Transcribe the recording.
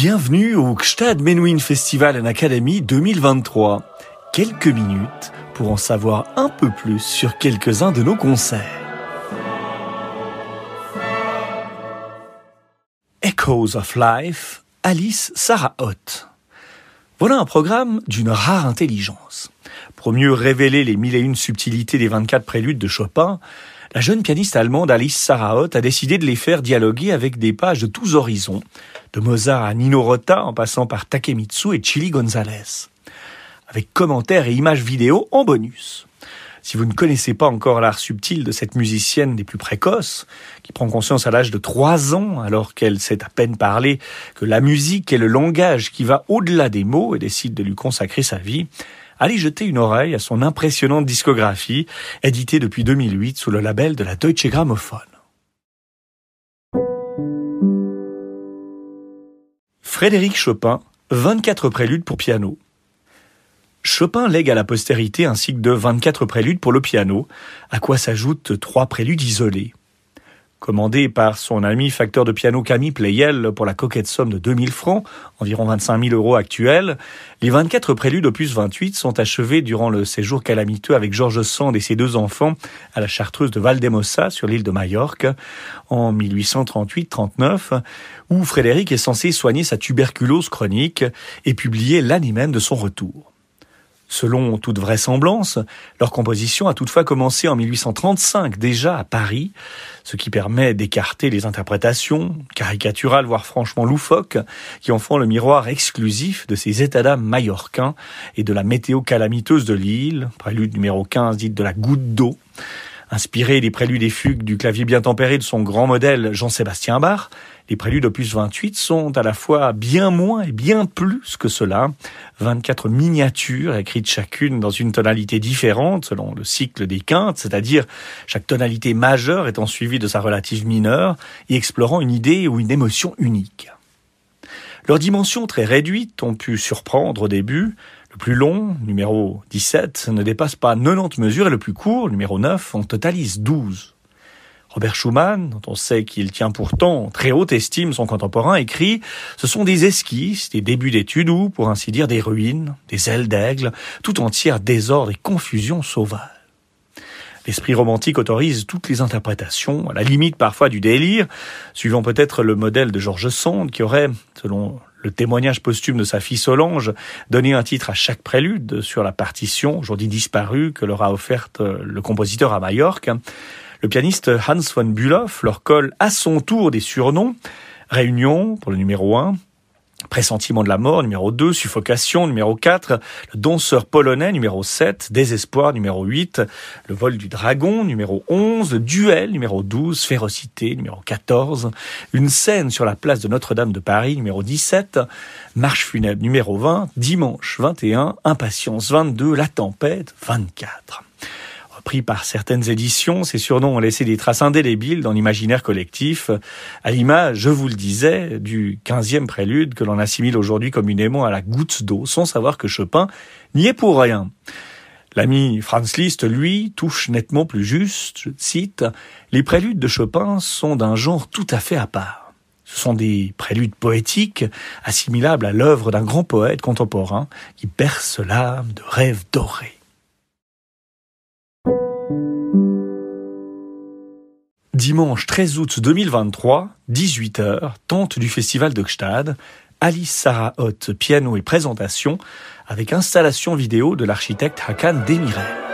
Bienvenue au Gstad Menuhin Festival and Academy 2023. Quelques minutes pour en savoir un peu plus sur quelques-uns de nos concerts. Echoes of Life, Alice Sarah Ott. Voilà un programme d'une rare intelligence. Pour mieux révéler les mille et une subtilités des 24 préludes de Chopin, la jeune pianiste allemande Alice Sarahot a décidé de les faire dialoguer avec des pages de tous horizons, de Mozart à Nino Rota en passant par Takemitsu et Chili Gonzalez, avec commentaires et images vidéo en bonus. Si vous ne connaissez pas encore l'art subtil de cette musicienne des plus précoces, qui prend conscience à l'âge de trois ans, alors qu'elle sait à peine parler, que la musique est le langage qui va au-delà des mots et décide de lui consacrer sa vie, allez jeter une oreille à son impressionnante discographie, éditée depuis 2008 sous le label de la Deutsche Grammophon. Frédéric Chopin, 24 préludes pour piano. Chopin lègue à la postérité un cycle de 24 préludes pour le piano, à quoi s'ajoutent trois préludes isolés. Commandé par son ami facteur de piano Camille Pleyel pour la coquette somme de 2000 francs, environ 25 000 euros actuels, les 24 préludes opus 28 sont achevés durant le séjour calamiteux avec Georges Sand et ses deux enfants à la chartreuse de Valdemossa sur l'île de Majorque en 1838-39, où Frédéric est censé soigner sa tuberculose chronique et publier l'année même de son retour. Selon toute vraisemblance, leur composition a toutefois commencé en 1835 déjà à Paris, ce qui permet d'écarter les interprétations, caricaturales voire franchement loufoques, qui en font le miroir exclusif de ces états d'âme mallorquins et de la météo calamiteuse de l'île, prélude numéro 15 dite de la goutte d'eau, Inspiré des préludes et fugues du clavier bien tempéré de son grand modèle Jean-Sébastien Bach, les préludes opus 28 sont à la fois bien moins et bien plus que cela. 24 miniatures écrites chacune dans une tonalité différente selon le cycle des quintes, c'est-à-dire chaque tonalité majeure étant suivie de sa relative mineure et explorant une idée ou une émotion unique. Leurs dimensions très réduites ont pu surprendre au début, le plus long, numéro 17, ne dépasse pas 90 mesures et le plus court, numéro 9, en totalise 12. Robert Schumann, dont on sait qu'il tient pourtant très haute estime son contemporain, écrit Ce sont des esquisses, des débuts d'études ou, pour ainsi dire, des ruines, des ailes d'aigle, tout entière désordre et confusion sauvage. L'esprit romantique autorise toutes les interprétations, à la limite parfois du délire, suivant peut-être le modèle de Georges Sand, qui aurait, selon le témoignage posthume de sa fille Solange, donné un titre à chaque prélude sur la partition, aujourd'hui disparue, que leur a offerte le compositeur à Majorque. Le pianiste Hans von Bülow leur colle à son tour des surnoms. Réunion pour le numéro 1, Pressentiment de la mort, numéro 2, Suffocation, numéro 4, Le danseur polonais, numéro 7, Désespoir, numéro 8, Le vol du dragon, numéro 11, Duel, numéro 12, Férocité, numéro 14, Une scène sur la place de Notre-Dame de Paris, numéro 17, Marche funèbre, numéro 20, Dimanche 21, Impatience 22, La tempête 24 pris par certaines éditions, ces surnoms ont laissé des traces indélébiles dans l'imaginaire collectif, à l'image, je vous le disais, du 15e prélude que l'on assimile aujourd'hui communément à la goutte d'eau, sans savoir que Chopin n'y est pour rien. L'ami Franz Liszt, lui, touche nettement plus juste, je cite, Les préludes de Chopin sont d'un genre tout à fait à part. Ce sont des préludes poétiques, assimilables à l'œuvre d'un grand poète contemporain qui berce l'âme de rêves dorés. Dimanche 13 août 2023, 18h, tente du festival de Gstad, Alice Sarah Hott, piano et présentation, avec installation vidéo de l'architecte Hakan Demirel.